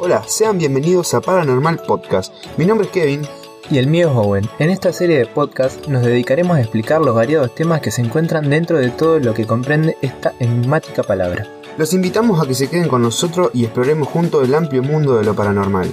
Hola, sean bienvenidos a Paranormal Podcast. Mi nombre es Kevin. Y el mío es Owen. En esta serie de podcast nos dedicaremos a explicar los variados temas que se encuentran dentro de todo lo que comprende esta enigmática palabra. Los invitamos a que se queden con nosotros y exploremos juntos el amplio mundo de lo paranormal.